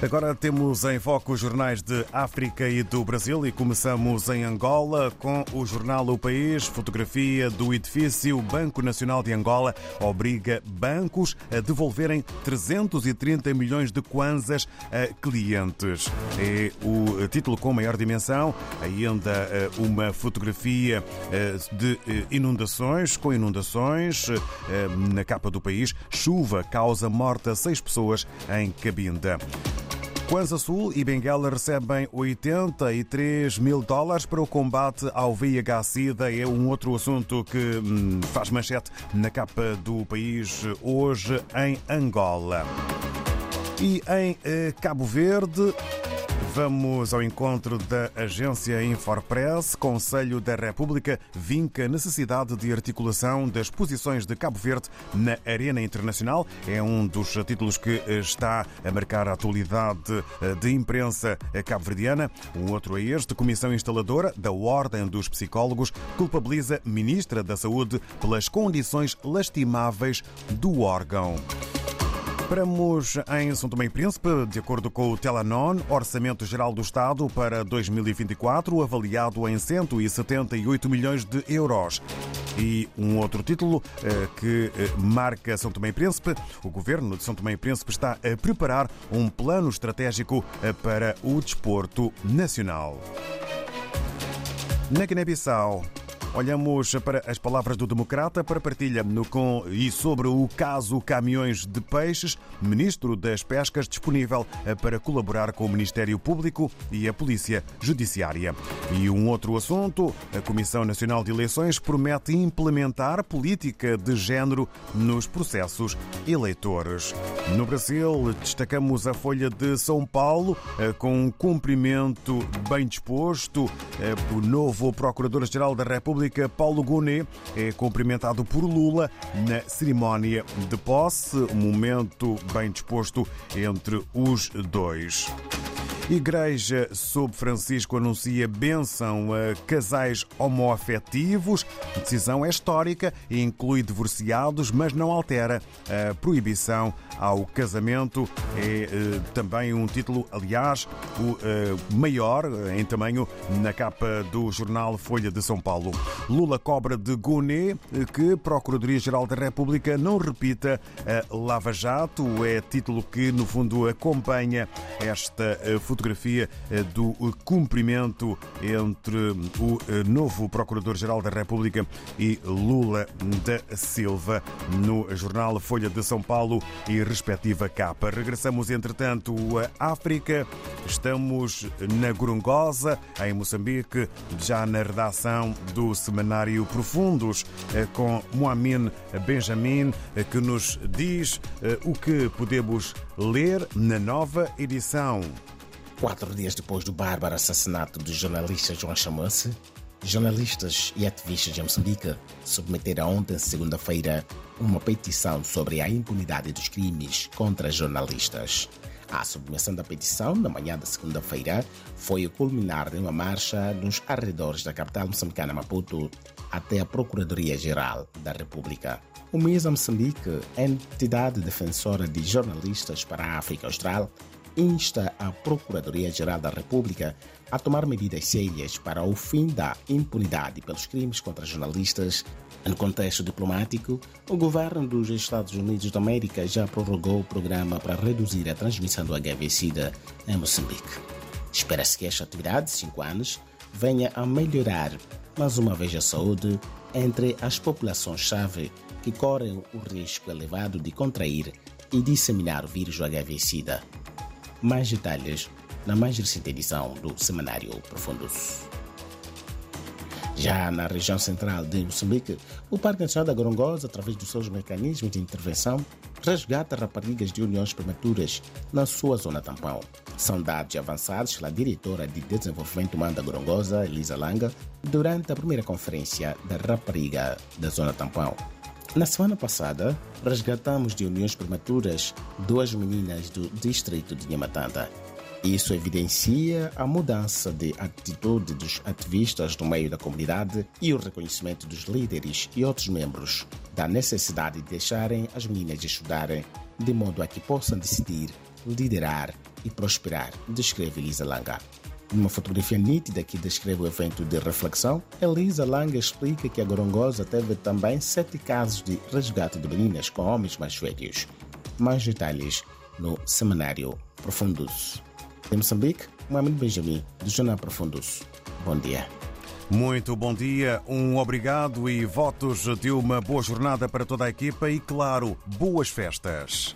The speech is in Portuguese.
Agora temos em foco os jornais de África e do Brasil e começamos em Angola com o jornal O País. Fotografia do edifício Banco Nacional de Angola obriga bancos a devolverem 330 milhões de kwanzas a clientes. É o título com maior dimensão. Ainda eh, uma fotografia eh, de eh, inundações, com inundações na capa do país. Chuva causa morte a seis pessoas em Cabinda. Kwanza Sul e Benguela recebem 83 mil dólares para o combate ao VIH-Sida. É um outro assunto que hum, faz manchete na capa do país hoje em Angola. E em eh, Cabo Verde, Vamos ao encontro da agência Infopress. Conselho da República vinca a necessidade de articulação das posições de Cabo Verde na arena internacional. É um dos títulos que está a marcar a atualidade de imprensa cabo-verdiana. Um outro é este. Comissão instaladora da Ordem dos Psicólogos culpabiliza Ministra da Saúde pelas condições lastimáveis do órgão. Paramos em São Tomé e Príncipe, de acordo com o Telanon, Orçamento Geral do Estado para 2024 avaliado em 178 milhões de euros. E um outro título eh, que eh, marca São Tomé e Príncipe, o governo de São Tomé e Príncipe está a preparar um plano estratégico eh, para o desporto nacional. Na Guiné-Bissau, Olhamos para as palavras do Democrata para partilha no com e sobre o caso Caminhões de Peixes, Ministro das Pescas disponível para colaborar com o Ministério Público e a Polícia Judiciária. E um outro assunto, a Comissão Nacional de Eleições promete implementar política de género nos processos eleitores. No Brasil, destacamos a Folha de São Paulo eh, com um cumprimento bem disposto. Eh, o novo Procurador-Geral da República República, Paulo Gonet, é cumprimentado por Lula na cerimónia de posse, um momento bem disposto entre os dois. Igreja sob Francisco anuncia bênção a casais homoafetivos. A decisão é histórica e inclui divorciados, mas não altera a proibição ao casamento. É eh, também um título, aliás, o eh, maior em tamanho na capa do jornal Folha de São Paulo. Lula cobra de Gonet que Procuradoria-Geral da República não repita a Lava Jato. É título que, no fundo, acompanha esta fotografia fotografia eh, do cumprimento entre o eh, novo Procurador-Geral da República e Lula da Silva no jornal Folha de São Paulo e respectiva capa. Regressamos, entretanto, à África. Estamos na Gorongosa, em Moçambique, já na redação do semanário Profundos, eh, com Moamin Benjamin, que nos diz o que podemos ler na nova edição. Quatro dias depois do bárbaro assassinato do jornalista João Chamanse, jornalistas e ativistas de Moçambique submeteram ontem, segunda-feira, uma petição sobre a impunidade dos crimes contra jornalistas. A submissão da petição, na manhã da segunda-feira, foi o culminar de uma marcha nos arredores da capital moçambicana Maputo até a Procuradoria-Geral da República. O MISA Moçambique, entidade defensora de jornalistas para a África Austral, insta a Procuradoria-Geral da República a tomar medidas sérias para o fim da impunidade pelos crimes contra jornalistas. No contexto diplomático, o governo dos Estados Unidos da América já prorrogou o programa para reduzir a transmissão do HIV-Sida em Moçambique. Espera-se que esta atividade de cinco anos venha a melhorar mais uma vez a saúde entre as populações-chave que correm o risco elevado de contrair e disseminar o vírus HIV-Sida. Mais detalhes na mais recente edição do Semanário Profundos. Já na região central de Moçambique, o Parque Nacional da Gorongosa, através dos seus mecanismos de intervenção, resgata raparigas de uniões prematuras na sua zona tampão. São dados avançados pela diretora de Desenvolvimento Humano da Gorongosa, Elisa Langa, durante a primeira conferência da rapariga da zona tampão. Na semana passada, resgatamos de uniões prematuras duas meninas do distrito de Nhamatanda. Isso evidencia a mudança de atitude dos ativistas no meio da comunidade e o reconhecimento dos líderes e outros membros da necessidade de deixarem as meninas estudarem de modo a que possam decidir, liderar e prosperar, descreve Elisa Langa. Numa fotografia nítida que descreve o evento de reflexão, Elisa Langa explica que a Gorongosa teve também sete casos de resgate de meninas com homens mais velhos. Mais detalhes no semanário Profundus. De Moçambique, Mohamed Benjamin, do Jornal Profundus. Bom dia. Muito bom dia, um obrigado e votos de uma boa jornada para toda a equipa e, claro, boas festas.